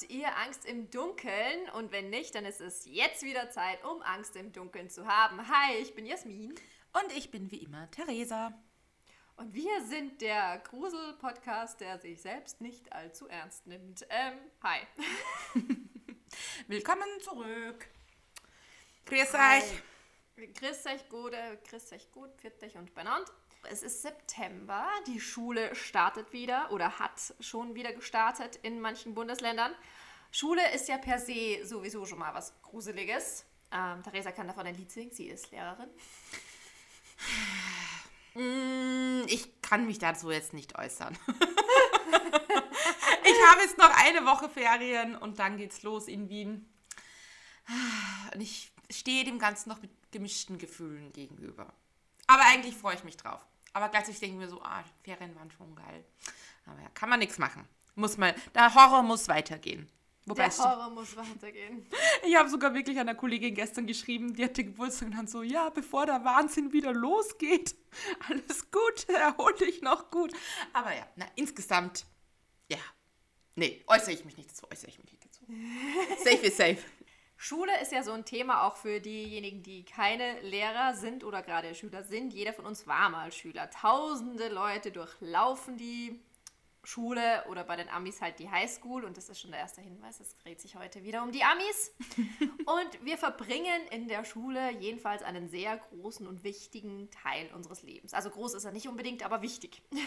Habt ihr Angst im Dunkeln? Und wenn nicht, dann ist es jetzt wieder Zeit, um Angst im Dunkeln zu haben. Hi, ich bin Jasmin. Und ich bin wie immer Theresa. Und wir sind der Grusel-Podcast, der sich selbst nicht allzu ernst nimmt. Ähm, hi. Willkommen zurück. Grüß euch. Grüß euch gut, äh, grüß euch gut, pfiat euch und benannt. Es ist September, die Schule startet wieder oder hat schon wieder gestartet in manchen Bundesländern. Schule ist ja per se sowieso schon mal was Gruseliges. Ähm, Theresa kann davon ein Lied singen, sie ist Lehrerin. Mm, ich kann mich dazu jetzt nicht äußern. ich habe jetzt noch eine Woche Ferien und dann geht's los in Wien. Und ich stehe dem Ganzen noch mit gemischten Gefühlen gegenüber. Aber eigentlich freue ich mich drauf. Aber gleichzeitig denke ich mir so, ah, Ferien waren schon geil. Aber ja, kann man nichts machen. Muss mal, der Horror muss weitergehen. Wobei der Horror muss weitergehen. Ich habe sogar wirklich einer Kollegin gestern geschrieben, die hatte Geburtstag und dann so, ja, bevor der Wahnsinn wieder losgeht, alles gut, erhol dich noch gut. Aber ja, na, insgesamt, ja, nee, äußere ich mich nicht dazu, äußere ich mich nicht dazu. safe is safe. Schule ist ja so ein Thema auch für diejenigen, die keine Lehrer sind oder gerade Schüler sind. Jeder von uns war mal Schüler. Tausende Leute durchlaufen die Schule oder bei den Amis halt die Highschool und das ist schon der erste Hinweis, es dreht sich heute wieder um die Amis. und wir verbringen in der Schule jedenfalls einen sehr großen und wichtigen Teil unseres Lebens. Also groß ist er nicht unbedingt, aber wichtig.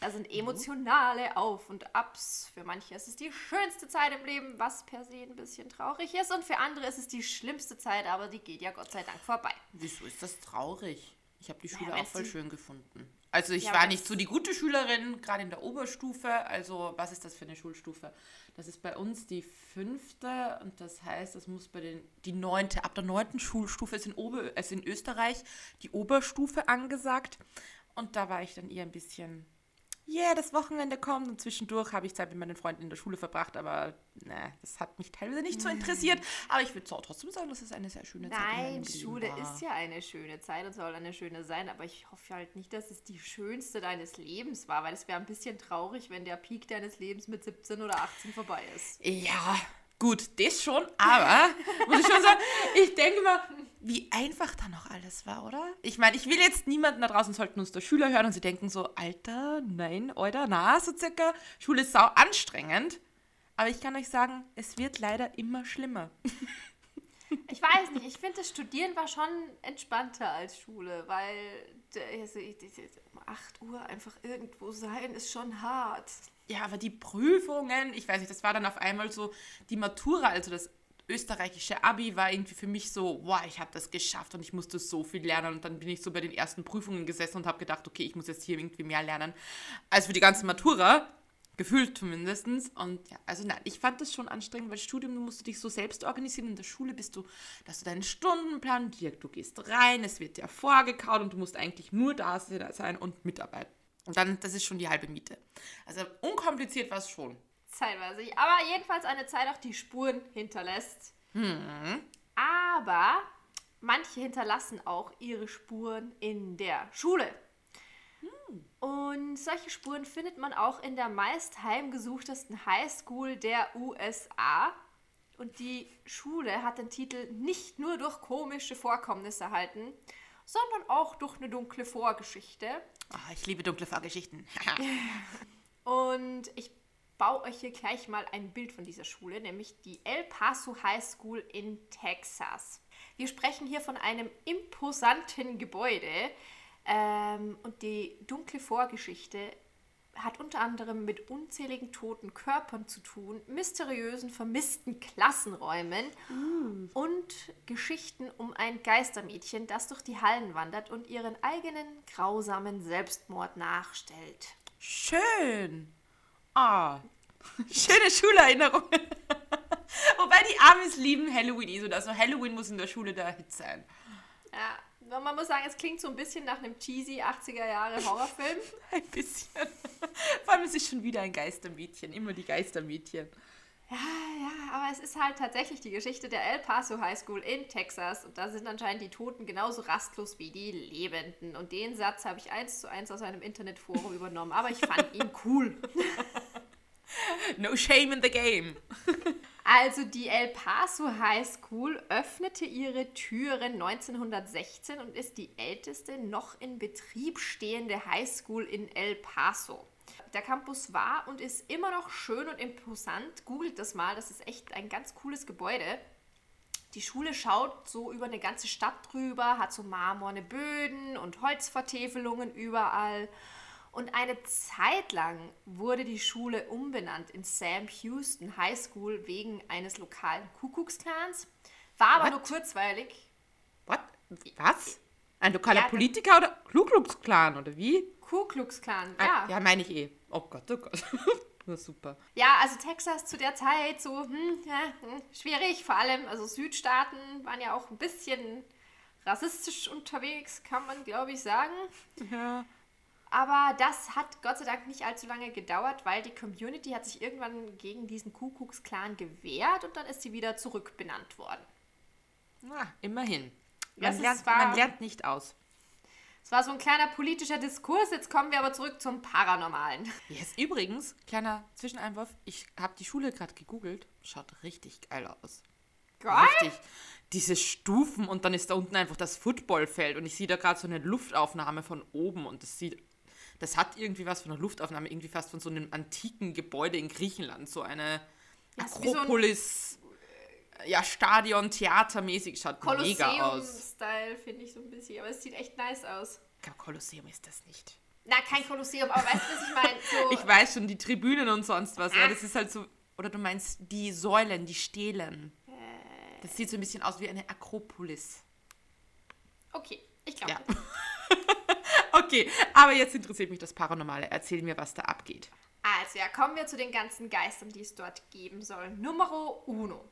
Da sind emotionale Auf- und Abs. Für manche ist es die schönste Zeit im Leben, was per se ein bisschen traurig ist. Und für andere ist es die schlimmste Zeit, aber die geht ja Gott sei Dank vorbei. Wieso ist das traurig? Ich habe die Schule ja, auch voll schön gefunden. Also ich ja, war nicht so die gute Schülerin, gerade in der Oberstufe. Also was ist das für eine Schulstufe? Das ist bei uns die fünfte und das heißt, das muss bei den die neunte, ab der neunten Schulstufe ist in, Ober, ist in Österreich die Oberstufe angesagt. Und da war ich dann eher ein bisschen yeah, das Wochenende kommt und zwischendurch habe ich Zeit mit meinen Freunden in der Schule verbracht, aber ne, das hat mich teilweise nicht so interessiert. Aber ich würde trotzdem sagen, dass es eine sehr schöne Zeit Nein, Schule war. ist ja eine schöne Zeit und soll eine schöne sein, aber ich hoffe halt nicht, dass es die schönste deines Lebens war, weil es wäre ein bisschen traurig, wenn der Peak deines Lebens mit 17 oder 18 vorbei ist. Ja, Gut, das schon, aber muss ich schon sagen, ich denke mal, wie einfach da noch alles war, oder? Ich meine, ich will jetzt niemanden da draußen, sollten uns der Schüler hören und sie denken so, Alter, nein, oder, na, so circa, Schule ist sau anstrengend. Aber ich kann euch sagen, es wird leider immer schlimmer. Ich weiß nicht, ich finde, das Studieren war schon entspannter als Schule, weil also, um 8 Uhr einfach irgendwo sein ist schon hart. Ja, aber die Prüfungen, ich weiß nicht, das war dann auf einmal so, die Matura, also das österreichische Abi war irgendwie für mich so, wow, ich habe das geschafft und ich musste so viel lernen. Und dann bin ich so bei den ersten Prüfungen gesessen und habe gedacht, okay, ich muss jetzt hier irgendwie mehr lernen als für die ganze Matura. Gefühlt zumindest. Und ja, also nein, ich fand das schon anstrengend, weil Studium, du musst dich so selbst organisieren. In der Schule bist du, dass du deinen Stundenplan, du gehst rein, es wird dir vorgekaut und du musst eigentlich nur da sein und mitarbeiten. Und dann, das ist schon die halbe Miete. Also unkompliziert war es schon. Zeitweise. Aber jedenfalls eine Zeit auch die Spuren hinterlässt. Hm. Aber manche hinterlassen auch ihre Spuren in der Schule. Hm. Und solche Spuren findet man auch in der meist heimgesuchtesten Highschool der USA. Und die Schule hat den Titel nicht nur durch komische Vorkommnisse erhalten, sondern auch durch eine dunkle Vorgeschichte. Oh, ich liebe dunkle Vorgeschichten. und ich baue euch hier gleich mal ein Bild von dieser Schule, nämlich die El Paso High School in Texas. Wir sprechen hier von einem imposanten Gebäude ähm, und die dunkle Vorgeschichte hat unter anderem mit unzähligen toten Körpern zu tun, mysteriösen, vermissten Klassenräumen mm. und Geschichten um ein Geistermädchen, das durch die Hallen wandert und ihren eigenen grausamen Selbstmord nachstellt. Schön. Ah, schöne Schulerinnerungen. Wobei die Amis lieben Halloween eh so. Also Halloween muss in der Schule der Hit sein. Ja, man muss sagen, es klingt so ein bisschen nach einem cheesy 80er Jahre Horrorfilm. ein bisschen. Vor allem ist es schon wieder ein Geistermädchen, immer die Geistermädchen. Ja, ja, aber es ist halt tatsächlich die Geschichte der El Paso High School in Texas und da sind anscheinend die Toten genauso rastlos wie die Lebenden. Und den Satz habe ich eins zu eins aus einem Internetforum übernommen, aber ich fand ihn cool. No shame in the game. Also die El Paso High School öffnete ihre Türen 1916 und ist die älteste noch in Betrieb stehende High School in El Paso. Der Campus war und ist immer noch schön und imposant. Googelt das mal, das ist echt ein ganz cooles Gebäude. Die Schule schaut so über eine ganze Stadt drüber, hat so marmorne Böden und Holzvertäfelungen überall. Und eine Zeit lang wurde die Schule umbenannt in Sam Houston High School wegen eines lokalen Kuckucksklans. War aber What? nur kurzweilig. What? Was? Ein lokaler Ja, Politiker oder Ku Klux Klan oder wie? Ku Klux Klan, Ah, ja. ja, meine ich eh. Oh Gott, oh Gott. Nur super. Ja, also Texas zu der Zeit so hm, ja, hm, schwierig. Vor allem, also Südstaaten waren ja auch ein bisschen rassistisch unterwegs, kann man glaube ich sagen. Ja. Aber das hat Gott sei Dank nicht allzu lange gedauert, weil die Community hat sich irgendwann gegen diesen Ku Klux Klan gewehrt und dann ist sie wieder zurückbenannt worden. Ah, immerhin. Das Man ist lernt, wahr. man lernt nicht aus. Es war so ein kleiner politischer Diskurs, jetzt kommen wir aber zurück zum Paranormalen. Yes, übrigens, kleiner Zwischeneinwurf, ich habe die Schule gerade gegoogelt. Schaut richtig geil aus. Geil? Richtig. Diese Stufen und dann ist da unten einfach das Footballfeld und ich sehe da gerade so eine Luftaufnahme von oben und das sieht, das hat irgendwie was von einer Luftaufnahme, irgendwie fast von so einem antiken Gebäude in Griechenland, so eine wie so ein Akropolis, ja, Stadion, Theatermäßig, schaut mega aus. Kolosseum-Style finde ich so ein bisschen, aber es sieht echt nice aus. Ich glaube, Kolosseum ist das nicht. Na, kein Kolosseum, aber weißt du, was ich meine? So, Ich weiß schon, die Tribünen und sonst was. Ja, das ist halt so. Oder du meinst die Säulen, die Stelen. Das sieht so ein bisschen aus wie eine Akropolis. okay, ich glaube. Ja. Okay, aber jetzt interessiert mich das Paranormale. Erzähl mir, was da abgeht. Also ja, kommen wir zu den ganzen Geistern, die es dort geben soll. Numero uno.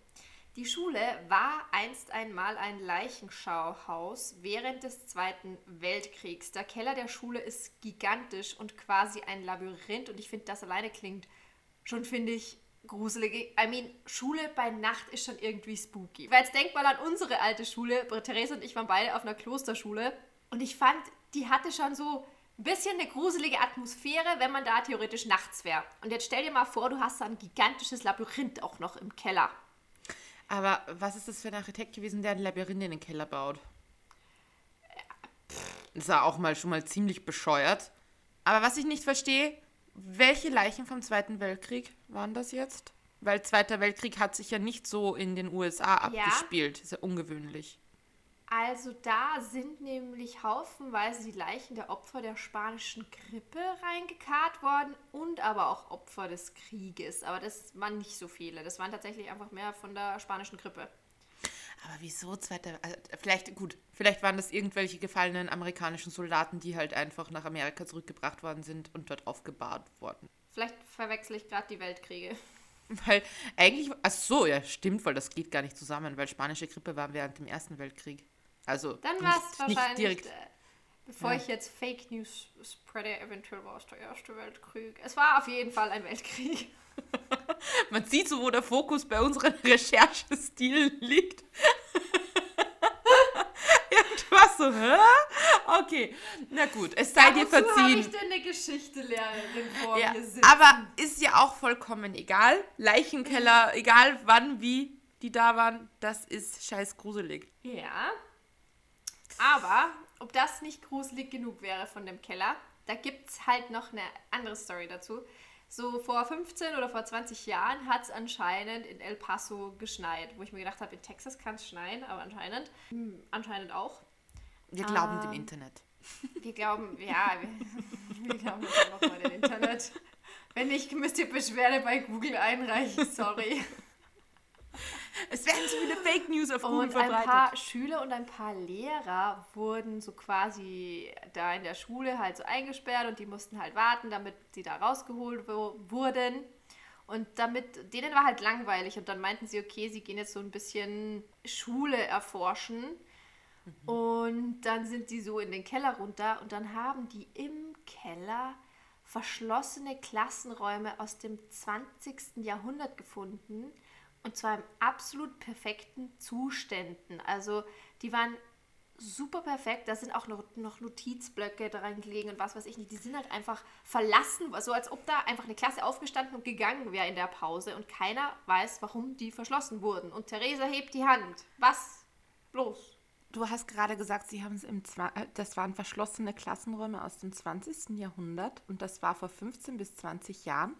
Die Schule war einst einmal ein Leichenschauhaus während des Zweiten Weltkriegs. Der Keller der Schule ist gigantisch und quasi ein Labyrinth und ich finde, das alleine klingt schon, finde ich, gruselig. I mean, Schule bei Nacht ist schon irgendwie spooky. Weil jetzt denk mal an unsere alte Schule. Therese und ich waren beide auf einer Klosterschule und ich fand, die hatte schon so ein bisschen eine gruselige Atmosphäre, wenn man da theoretisch nachts wäre. Und jetzt stell dir mal vor, du hast da ein gigantisches Labyrinth auch noch im Keller. Aber was ist das für ein Architekt gewesen, der ein Labyrinth in den Keller baut? Das war auch mal schon mal ziemlich bescheuert. Aber was ich nicht verstehe, welche Leichen vom Zweiten Weltkrieg waren das jetzt? Weil Zweiter Weltkrieg hat sich ja nicht so in den USA abgespielt. Ist ja ungewöhnlich. Also da sind nämlich haufenweise die Leichen der Opfer der spanischen Grippe reingekarrt worden und aber auch Opfer des Krieges. Aber das waren nicht so viele. Das waren tatsächlich einfach mehr von der spanischen Grippe. Aber wieso Zweiter also Vielleicht, gut, vielleicht waren das irgendwelche gefallenen amerikanischen Soldaten, die halt einfach nach Amerika zurückgebracht worden sind und dort aufgebahrt wurden. Vielleicht verwechsel ich gerade die Weltkriege. Weil eigentlich, ach so, ja, stimmt, weil das geht gar nicht zusammen, weil spanische Grippe war während dem Ersten Weltkrieg. Also Dann war es wahrscheinlich, direkt. äh, bevor Ja. ich jetzt Fake News spreade, eventuell war es der Erste Weltkrieg. Es war auf jeden Fall ein Weltkrieg. Man sieht so, wo der Fokus bei unseren Recherchestilen liegt. warst so, hä? Okay, na gut, es sei dir Wozu habe verziehen. ich denn eine Geschichtslehrerin vor Ja, mir sitzen? aber ist ja auch vollkommen egal. Leichenkeller, egal wann, wie die da waren, das ist scheiß gruselig. Ja. Aber, ob das nicht gruselig genug wäre von dem Keller, da gibt es halt noch eine andere Story dazu. So vor 15 oder vor 20 Jahren hat es anscheinend in El Paso geschneit, wo ich mir gedacht habe, in Texas kann es schneien, aber anscheinend, hm, anscheinend auch. Wir glauben Ah. dem Internet. Wir glauben, ja, wir, wir glauben jetzt einfach mal dem Internet. Wenn nicht, müsst ihr Beschwerde bei Google einreichen, sorry. Es werden so viele Fake News auf Google Und ein paar Schüler und ein paar Lehrer wurden so quasi da in der Schule halt so eingesperrt und die mussten halt warten, damit sie da rausgeholt wurden. Und damit, denen war halt langweilig und dann meinten sie, okay, sie gehen jetzt so ein bisschen Schule erforschen. Und dann sind die so in den Keller runter und dann haben die im Keller verschlossene Klassenräume aus dem 20. Jahrhundert gefunden und zwar in absolut perfekten Zuständen. Also die waren super perfekt. Da sind auch noch, noch Notizblöcke dran gelegen und was weiß ich nicht. Die sind halt einfach verlassen, so als ob da einfach eine Klasse aufgestanden und gegangen wäre in der Pause und keiner weiß, warum die verschlossen wurden. Und Theresa hebt die Hand. Was? Bloß. Du hast gerade gesagt, sie haben es im äh, das waren verschlossene Klassenräume aus dem 20. Jahrhundert und das war vor 15 bis 20 Jahren.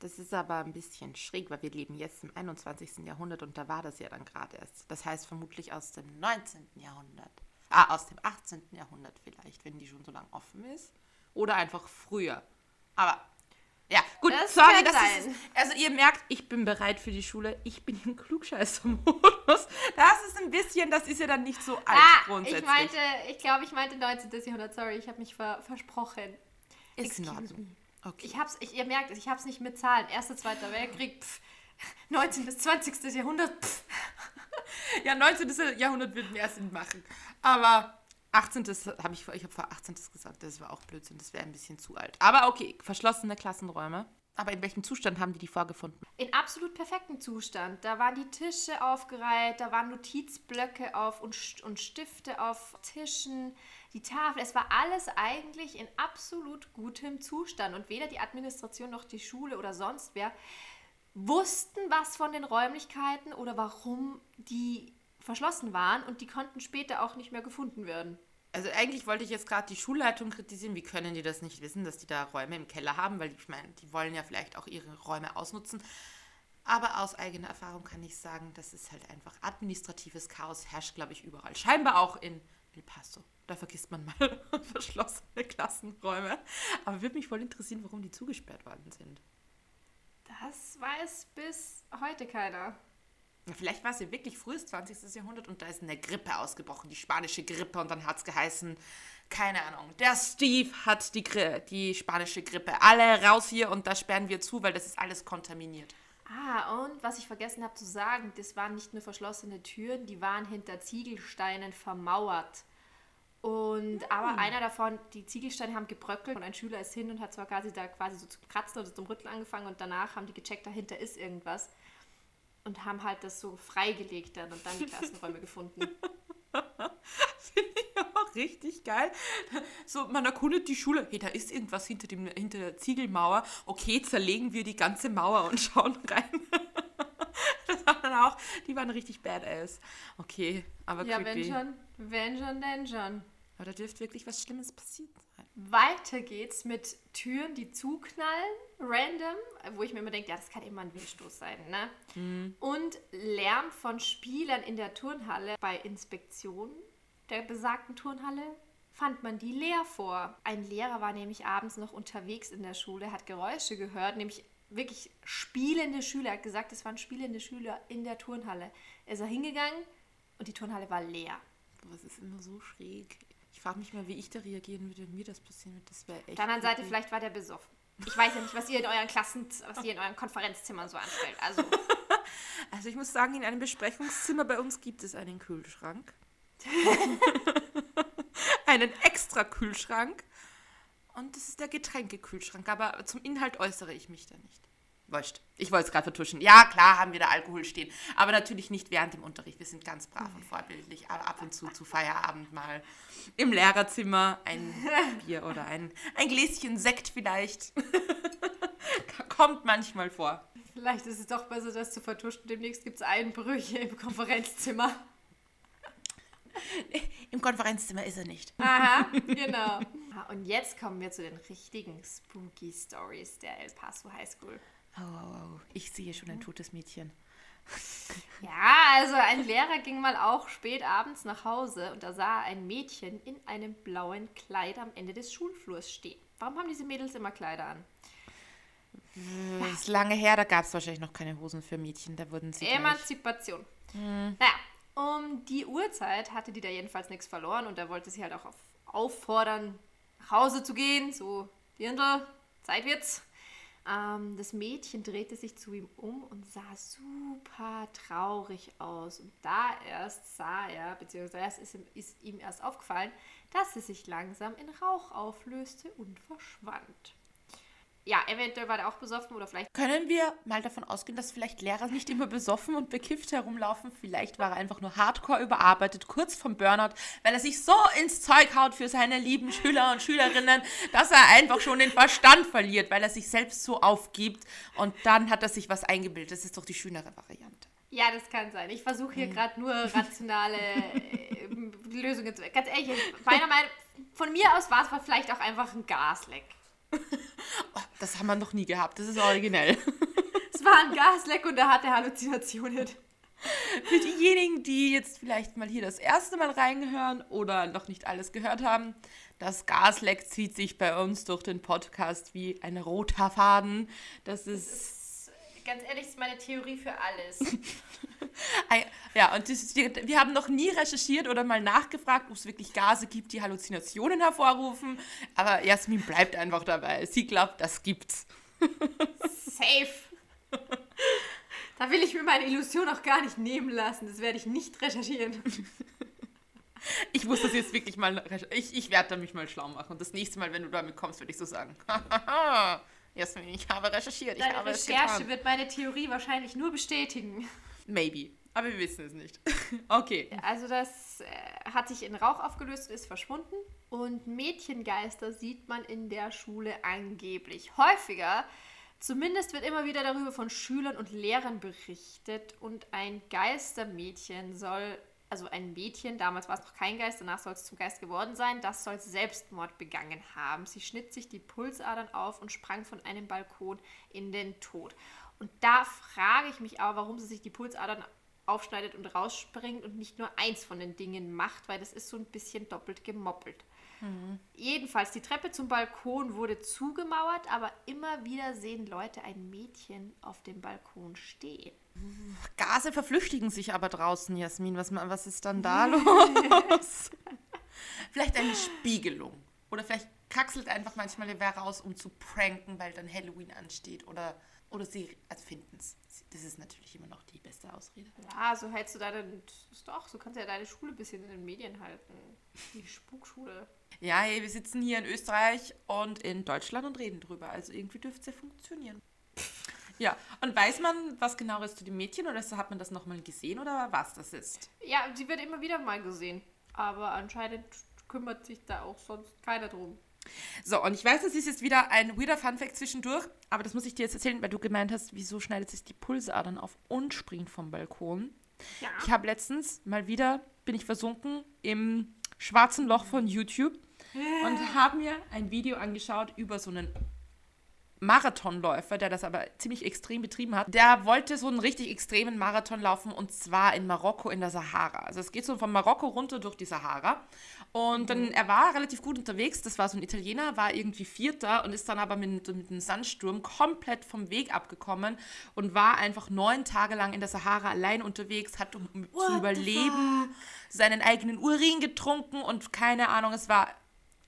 Das ist aber ein bisschen schräg, weil wir leben jetzt im 21. Jahrhundert und da war das ja dann gerade erst. Das heißt vermutlich aus dem 19. Jahrhundert. Ah, aus dem 18. Jahrhundert vielleicht, wenn die schon so lange offen ist. Oder einfach früher. Aber ja, gut, Das sorry, das sein. ist. Also ihr merkt, ich bin bereit für die Schule. Ich bin im Klugscheißer-Modus. Das ist ein bisschen, das ist ja dann nicht so alt Ah, grundsätzlich. ich meinte, ich glaube, ich meinte 19. Jahrhundert. Sorry, ich habe mich ver versprochen. ist in excuse Ordnung. me. Okay. Ich hab's, ich, ihr merkt es, ich hab's nicht mit Zahlen. Erster, Zweiter Weltkrieg, pff. 19. bis 20. Jahrhundert, pff. Ja, 19. Jahrhundert wird mehr Sinn machen. Aber 18. habe ich, vor- ich habe vor 18. gesagt, das war auch Blödsinn, das wäre ein bisschen zu alt. Aber okay, verschlossene Klassenräume. Aber in welchem Zustand haben die die vorgefunden? In absolut perfektem Zustand. Da waren die Tische aufgereiht, da waren Notizblöcke auf und, und Stifte auf Tischen, die Tafel. Es war alles eigentlich in absolut gutem Zustand. Und weder die Administration noch die Schule oder sonst wer wussten was von den Räumlichkeiten oder warum die verschlossen waren. Und die konnten später auch nicht mehr gefunden werden. Also eigentlich wollte ich jetzt gerade die Schulleitung kritisieren. Wie können die das nicht wissen, dass die da Räume im Keller haben? Weil ich meine, die wollen ja vielleicht auch ihre Räume ausnutzen. Aber aus eigener Erfahrung kann ich sagen, das ist halt einfach administratives Chaos, herrscht, glaube ich, überall. Scheinbar auch in El Paso. Da vergisst man mal verschlossene Klassenräume. Aber würde mich voll interessieren, warum die zugesperrt worden sind. Das weiß bis heute keiner. Vielleicht war es ja wirklich frühes 20. Jahrhundert und da ist eine Grippe ausgebrochen, die spanische Grippe, und dann hat es geheißen, keine Ahnung, der Steve hat die, Gri die spanische Grippe. Alle raus hier und da sperren wir zu, weil das ist alles kontaminiert. Ah, und was ich vergessen habe zu sagen, das waren nicht nur verschlossene Türen, die waren hinter Ziegelsteinen vermauert. Und aber einer davon, die Ziegelsteine haben gebröckelt und ein Schüler ist hin und hat zwar quasi da quasi so zu kratzen oder zum Rütteln angefangen und danach haben die gecheckt, dahinter ist irgendwas und haben halt das so freigelegt dann und dann die Klassenräume gefunden. Richtig geil. So, man erkundet die Schule. Hey, da ist irgendwas hinter, dem, hinter der Ziegelmauer. Okay, zerlegen wir die ganze Mauer und schauen rein. Das waren dann auch, die waren richtig badass. Okay, aber Ja, wenn schon, wenn schon, denn schon. Aber da dürfte wirklich was Schlimmes passiert sein. Weiter geht's mit Türen, die zuknallen, random, wo ich mir immer denke, ja, das kann immer ein Windstoß sein, ne? Und Lärm von Spielern in der Turnhalle. Bei Inspektionen der besagten Turnhalle fand man die leer vor. Ein Lehrer war nämlich abends noch unterwegs in der Schule, hat Geräusche gehört, nämlich wirklich spielende Schüler. Er hat gesagt, es waren spielende Schüler in der Turnhalle. Er ist da hingegangen und die Turnhalle war leer. Es ist immer so schräg. Ich frage mich mal, wie ich da reagieren würde, wenn mir das passieren würde. Das wäre echt. Auf der anderen Seite, vielleicht war der besoffen. Ich weiß ja nicht, was ihr in euren Klassen, was ihr in euren Konferenzzimmern so anstellt. Also, Also ich muss sagen, in einem Besprechungszimmer bei uns gibt es einen Kühlschrank. einen extra Kühlschrank. Und das ist der Getränkekühlschrank. Aber zum Inhalt äußere ich mich da nicht. Wurscht. Ich wollte es gerade vertuschen. Ja, klar haben wir da Alkohol stehen. Aber natürlich nicht während dem Unterricht. Wir sind ganz brav und vorbildlich. Aber ab und zu zu Feierabend mal im Lehrerzimmer ein Bier oder ein, ein Gläschen Sekt vielleicht. Kommt manchmal vor. vielleicht ist es doch besser, das zu vertuschen. Demnächst gibt es Einbrüche im Konferenzzimmer. Im Konferenzzimmer ist er nicht. Aha, genau. Ah, Und jetzt kommen wir zu den richtigen Spooky Stories der El Paso High School. Oh, oh, oh. Ich sehe schon ein totes Mädchen. Ja, also ein Lehrer ging mal auch spät abends nach Hause und da sah er ein Mädchen in einem blauen Kleid am Ende des Schulflurs stehen. Warum haben diese Mädels immer Kleider an? Das ist lange her, da gab es wahrscheinlich noch keine Hosen für Mädchen. Da wurden sie gleich. Emanzipation. Naja, um die Uhrzeit hatte die da jedenfalls nichts verloren und da wollte sie halt auch auf, auffordern, nach Hause zu gehen. So, Dirndl, Zeit wird's. Ähm, das Mädchen drehte sich zu ihm um und sah super traurig aus. Und da erst sah er, beziehungsweise ist ihm, ist ihm erst aufgefallen, dass sie sich langsam in Rauch auflöste und verschwand. Ja, eventuell war der auch besoffen oder vielleicht. Können wir mal davon ausgehen, dass vielleicht Lehrer nicht immer besoffen und bekifft herumlaufen? Vielleicht war er einfach nur hardcore überarbeitet, kurz vom Burnout, weil er sich so ins Zeug haut für seine lieben Schüler und Schülerinnen, dass er einfach schon den Verstand verliert, weil er sich selbst so aufgibt und dann hat er sich was eingebildet. Das ist doch die schönere Variante. Ja, das kann sein. Ich versuche hier gerade nur rationale äh, Lösungen zu. Ganz ehrlich, meiner Meinung von mir aus war es vielleicht auch einfach ein Gasleck. Oh, das haben wir noch nie gehabt. Das ist originell. es war ein Gasleck und er hatte Halluzinationen. Für diejenigen, die jetzt vielleicht mal hier das erste Mal reinhören oder noch nicht alles gehört haben, das Gasleck zieht sich bei uns durch den Podcast wie ein roter Faden. Das ist ganz ehrlich, das ist meine Theorie für alles. ja, und wir haben noch nie recherchiert oder mal nachgefragt, ob es wirklich Gase gibt, die Halluzinationen hervorrufen. Aber Jasmin bleibt einfach dabei. Sie glaubt, das gibt's. Safe. Da will ich mir meine Illusion auch gar nicht nehmen lassen. Das werde ich nicht recherchieren. Ich muss das jetzt wirklich mal. Ich, ich werde da mich mal schlau machen. Und das nächste Mal, wenn du damit kommst, werde ich so sagen. Jasmin, ich habe recherchiert. Deine ich habe Recherche wird meine Theorie wahrscheinlich nur bestätigen. Maybe. Aber wir wissen es nicht. okay. Also das äh, hat sich in Rauch aufgelöst und ist verschwunden. Und Mädchengeister sieht man in der Schule angeblich häufiger. Zumindest wird immer wieder darüber von Schülern und Lehrern berichtet. Und ein Geistermädchen soll also ein Mädchen, damals war es noch kein Geist, danach soll es zum Geist geworden sein, das soll Selbstmord begangen haben. Sie schnitt sich die Pulsadern auf und sprang von einem Balkon in den Tod. Und da frage ich mich aber, warum sie sich die Pulsadern aufschneidet und rausspringt und nicht nur eins von den Dingen macht, weil das ist so ein bisschen doppelt gemoppelt. Mhm. Jedenfalls, die Treppe zum Balkon wurde zugemauert, aber immer wieder sehen Leute ein Mädchen auf dem Balkon stehen. Gase verflüchtigen sich aber draußen, Jasmin. Was, was ist dann da los? vielleicht eine Spiegelung. Oder vielleicht kaxelt einfach manchmal wer raus, um zu pranken, weil dann Halloween ansteht. Oder, oder sie finden es. Das ist natürlich immer noch die beste Ausrede. Ja, so hältst du deine. Doch, so kannst du ja deine Schule ein bisschen in den Medien halten. Die Spukschule. Ja, hey, wir sitzen hier in Österreich und in Deutschland und reden drüber. Also irgendwie dürfte es ja funktionieren. Ja, und weiß man was genaueres zu dem Mädchen oder hat man das nochmal gesehen oder was das ist? Ja, sie wird immer wieder mal gesehen. Aber anscheinend kümmert sich da auch sonst keiner drum. So, und ich weiß, das ist jetzt wieder ein weirder Funfact zwischendurch, aber das muss ich dir jetzt erzählen, weil du gemeint hast, wieso schneidet sich die Pulsadern auf und springt vom Balkon. Ja. Ich habe letztens mal wieder, bin ich versunken im schwarzen Loch von YouTube und habe mir ein Video angeschaut über so einen Marathonläufer, der das aber ziemlich extrem betrieben hat, der wollte so einen richtig extremen Marathon laufen und zwar in Marokko in der Sahara. Also es geht so von Marokko runter durch die Sahara. Und dann, mhm. er war relativ gut unterwegs, das war so ein Italiener, war irgendwie Vierter und ist dann aber mit, mit einem Sandsturm komplett vom Weg abgekommen und war einfach neun Tage lang in der Sahara allein unterwegs, hat um What zu überleben seinen eigenen Urin getrunken und keine Ahnung, es war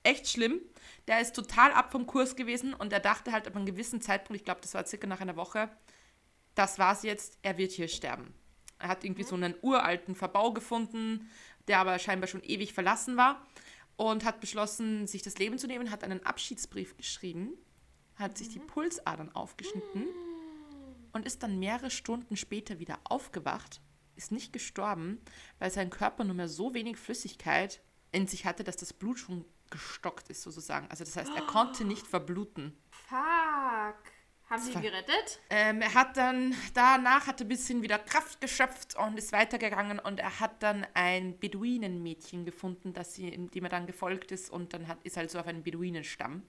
echt schlimm. Der ist total ab vom Kurs gewesen und er dachte halt ab einem gewissen Zeitpunkt, ich glaube, das war circa nach einer Woche, das war's jetzt, er wird hier sterben. Er hat irgendwie mhm. so einen uralten Verbau gefunden, der aber scheinbar schon ewig verlassen war und hat beschlossen, sich das Leben zu nehmen, hat einen Abschiedsbrief geschrieben, hat mhm. sich die mhm. Pulsadern aufgeschnitten mhm. und ist dann mehrere Stunden später wieder aufgewacht, ist nicht gestorben, weil sein Körper nur mehr so wenig Flüssigkeit in sich hatte, dass das Blut schon gestockt ist, sozusagen. Also das heißt, er konnte nicht verbluten. Fuck. Haben sie ihn gerettet? Ähm, er hat dann, danach hat er ein bisschen wieder Kraft geschöpft und ist weitergegangen und er hat dann ein Beduinenmädchen gefunden, das sie, dem er dann gefolgt ist und dann hat, ist halt so auf einen Beduinenstamm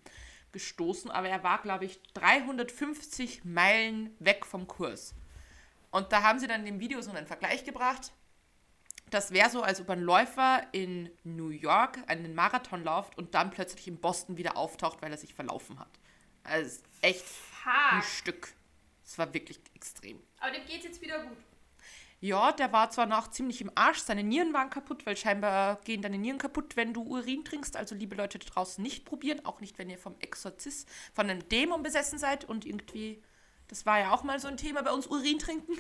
gestoßen. Aber er war, glaube ich, 350 Meilen weg vom Kurs. Und da haben sie dann in dem Video so einen Vergleich gebracht das wäre so, als ob ein Läufer in New York einen Marathon läuft und dann plötzlich in Boston wieder auftaucht, weil er sich verlaufen hat. Also echt Fuck. ein Stück. Es war wirklich extrem. Aber dem geht jetzt wieder gut. Ja, der war zwar noch ziemlich im Arsch, seine Nieren waren kaputt, weil scheinbar gehen deine Nieren kaputt, wenn du Urin trinkst. Also liebe Leute da draußen nicht probieren, auch nicht, wenn ihr vom Exorzist, von einem Dämon besessen seid und irgendwie, das war ja auch mal so ein Thema bei uns, Urin trinken.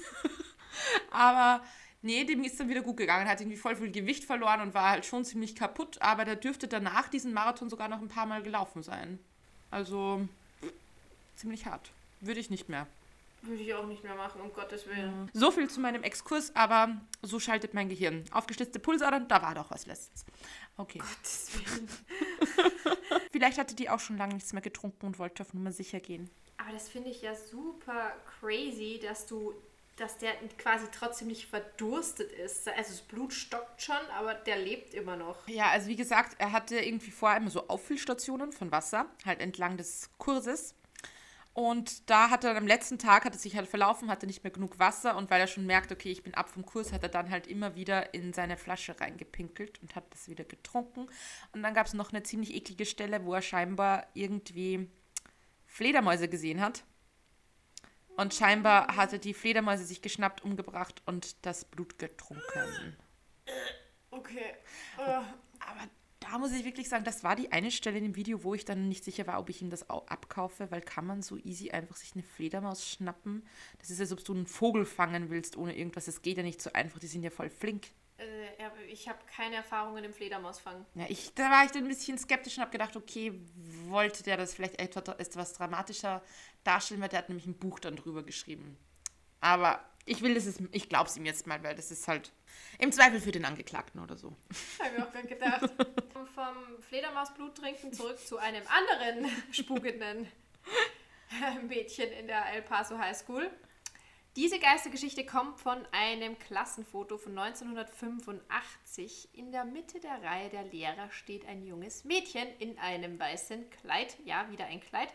Aber Nee, dem ist dann wieder gut gegangen. Er hat irgendwie voll viel Gewicht verloren und war halt schon ziemlich kaputt. Aber der dürfte danach diesen Marathon sogar noch ein paar Mal gelaufen sein. Also, ziemlich hart. Würde ich nicht mehr. Würde ich auch nicht mehr machen, um Gottes Willen. So viel zu meinem Exkurs, aber so schaltet mein Gehirn. Aufgeschlitzte Pulsadern, da war doch was letztens. Okay. Gottes Willen. Vielleicht hatte die auch schon lange nichts mehr getrunken und wollte auf Nummer sicher gehen. Aber das finde ich ja super crazy, dass du, dass der quasi trotzdem nicht verdurstet ist. Also das Blut stockt schon, aber der lebt immer noch. Ja, also wie gesagt, er hatte irgendwie vorher immer so Auffüllstationen von Wasser, halt entlang des Kurses. Und da hat er am letzten Tag, hat er sich halt verlaufen, hatte nicht mehr genug Wasser und weil er schon merkt, okay, ich bin ab vom Kurs, hat er dann halt immer wieder in seine Flasche reingepinkelt und hat das wieder getrunken. Und dann gab es noch eine ziemlich eklige Stelle, wo er scheinbar irgendwie Fledermäuse gesehen hat. Und scheinbar hatte die Fledermäuse sich geschnappt, umgebracht und das Blut getrunken. Okay. Aber da muss ich wirklich sagen, das war die eine Stelle in dem Video, wo ich dann nicht sicher war, ob ich ihm das auch abkaufe, weil kann man so easy einfach sich eine Fledermaus schnappen? Das ist, als ob du einen Vogel fangen willst ohne irgendwas. Das geht ja nicht so einfach, die sind ja voll flink. Äh, ich habe keine Erfahrungen im Fledermausfang. Ja, ich, da war ich dann ein bisschen skeptisch und habe gedacht, okay, wollte der das vielleicht etwas, etwas dramatischer darstellen, weil der hat nämlich ein Buch dann drüber geschrieben. Aber ich will das, ist, ich glaube es ihm jetzt mal, weil das ist halt im Zweifel für den Angeklagten oder so. Habe ich auch gerade gedacht. Vom Fledermausblut trinken zurück zu einem anderen spukenden Mädchen in der El Paso High School. Diese Geistergeschichte kommt von einem Klassenfoto von 1985. In der Mitte der Reihe der Lehrer steht ein junges Mädchen in einem weißen Kleid. Ja, wieder ein Kleid.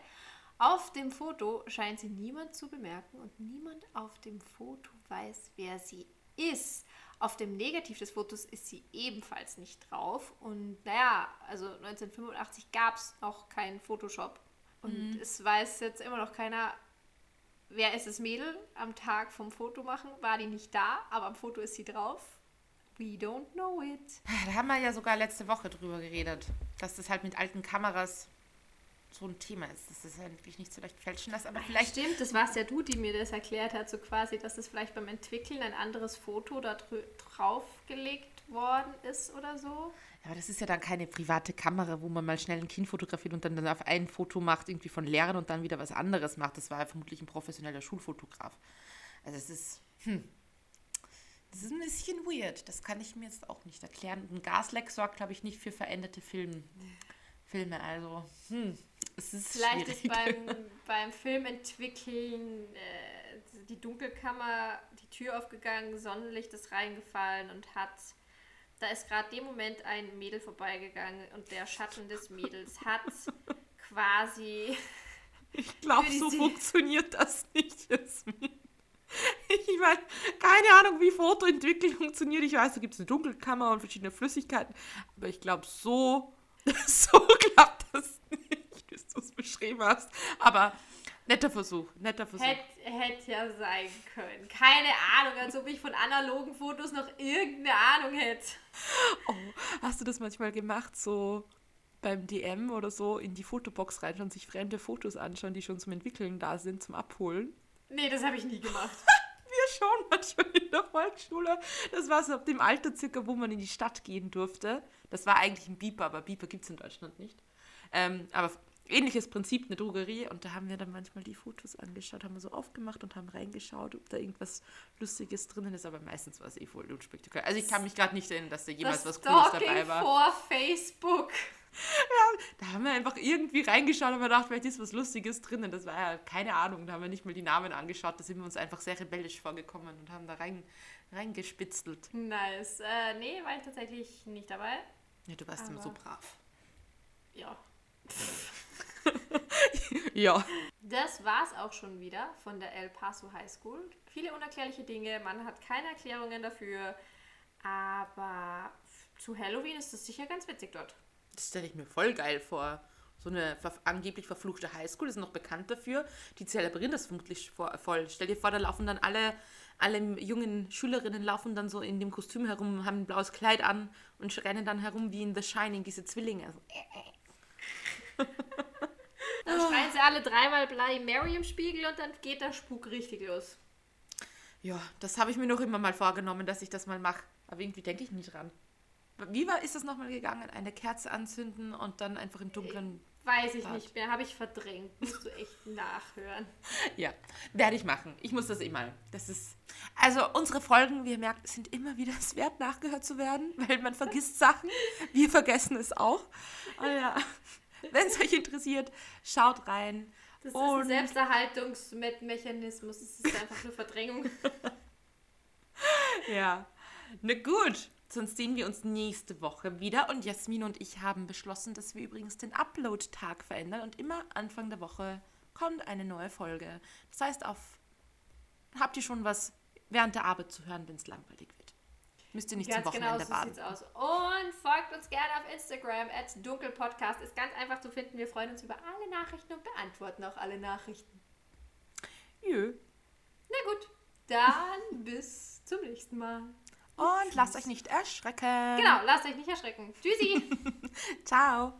Auf dem Foto scheint sie niemand zu bemerken und niemand auf dem Foto weiß, wer sie ist. Auf dem Negativ des Fotos ist sie ebenfalls nicht drauf. Und naja, also 1985 gab es noch keinen Photoshop. Und es weiß jetzt immer noch keiner, wer ist das Mädel. Am Tag vom Foto machen war die nicht da, aber am Foto ist sie drauf. We don't know it. Da haben wir ja sogar letzte Woche drüber geredet, dass das halt mit alten Kameras so ein Thema ist, dass das halt wirklich nicht so leicht fälschen lässt. Aber vielleicht Stimmt, das war es ja du, die mir das erklärt hat, so quasi, dass es vielleicht beim Entwickeln ein anderes Foto da draufgelegt worden ist oder so. Ja, aber das ist ja dann keine private Kamera, wo man mal schnell ein Kind fotografiert und dann, dann auf ein Foto macht, irgendwie von Lehrern und dann wieder was anderes macht. Das war ja vermutlich ein professioneller Schulfotograf. Also es ist, hm, das ist ein bisschen weird. Das kann ich mir jetzt auch nicht erklären. Ein Gasleck sorgt, glaube ich, nicht für veränderte Film, Filme. Also, hm, es ist Vielleicht ist schwierig. beim, beim Filmentwickeln äh, die Dunkelkammer, die Tür aufgegangen, Sonnenlicht ist reingefallen und hat. Da ist gerade dem Moment ein Mädel vorbeigegangen und der Schatten des Mädels hat quasi. Ich glaube, so funktioniert das nicht, Jasmin. Ich meine, keine Ahnung, wie Fotoentwicklung funktioniert. Ich weiß, da gibt es eine Dunkelkammer und verschiedene Flüssigkeiten. Aber ich glaube, so, so klappt das nicht, wie du es beschrieben hast. Aber netter Versuch, netter Versuch. Hätte hätt ja sein können. Keine Ahnung, als ob ich von analogen Fotos noch irgendeine Ahnung hätte. Oh, hast du das manchmal gemacht, so beim DM oder so in die Fotobox reinschauen und sich fremde Fotos anschauen, die schon zum Entwickeln da sind, zum Abholen? Nee, das habe ich nie gemacht. Wir schon manchmal in der Volksschule. Das war so ab dem Alter circa, wo man in die Stadt gehen durfte. Das war eigentlich ein Beeper, aber Beeper gibt es in Deutschland nicht. Ähm, aber ähnliches Prinzip, eine Drogerie. Und da haben wir dann manchmal die Fotos angeschaut, haben wir so aufgemacht und haben reingeschaut, ob da irgendwas Lustiges drinnen ist. Aber meistens war es eh voll unspektakulär. Also ich kann mich gerade nicht erinnern, dass da jemals das was Cooles dabei war. vor Facebook. Da haben wir einfach irgendwie reingeschaut und wir vielleicht ist was Lustiges drinnen. Das war ja keine Ahnung. Da haben wir nicht mal die Namen angeschaut. Da sind wir uns einfach sehr rebellisch vorgekommen und haben da rein, reingespitzelt. Nice. Äh, nee, war ich tatsächlich nicht dabei. Ja, du warst immer so Aber- brav. Ja. Ja. Das war's auch schon wieder von der El Paso High School. Viele unerklärliche Dinge, man hat keine Erklärungen dafür. Aber zu Halloween ist es sicher ganz witzig dort. Das stelle ich mir voll geil vor. So eine ver angeblich verfluchte Highschool ist noch bekannt dafür. Die zelebrieren das vermutlich voll. Stell dir vor, da laufen dann alle, alle jungen Schülerinnen laufen dann so in dem Kostüm herum, haben ein blaues Kleid an und rennen dann herum wie in The Shining, diese Zwillinge. Also, Dann schreien sie alle dreimal Bloody Mary im Spiegel und dann geht der Spuk richtig los. Ja, das habe ich mir noch immer mal vorgenommen, dass ich das mal mache. Aber irgendwie denke ich nie dran. Wie war, ist das nochmal gegangen? Eine Kerze anzünden und dann einfach im Dunkeln Weiß ich nicht mehr, habe ich verdrängt. Musst du echt nachhören. Ja, werde ich machen. Ich muss das immer. Das ist. Also unsere Folgen, wie ihr merkt, sind immer wieder es wert, nachgehört zu werden, weil man vergisst Sachen. Wir vergessen es auch. Oh ja. Wenn es euch interessiert, schaut rein. Das ist ein Selbsterhaltungsmechanismus. Es ist einfach nur Verdrängung. ja. Na gut. Sonst sehen wir uns nächste Woche wieder. Und Jasmin und ich haben beschlossen, dass wir übrigens den Upload-Tag verändern. Und immer Anfang der Woche kommt eine neue Folge. Das heißt, auf habt ihr schon was während der Arbeit zu hören, wenn es langweilig wird. Müsst ihr nicht Ganz zum Wochenende genau, so sieht's aus. Und folgt uns gerne auf Instagram at dunkelpodcast. Ist ganz einfach zu finden. Wir freuen uns über alle Nachrichten und beantworten auch alle Nachrichten. Jö. Na gut, dann bis zum nächsten Mal. Und lasst euch nicht erschrecken. Genau, lasst euch nicht erschrecken. Tschüssi. Ciao.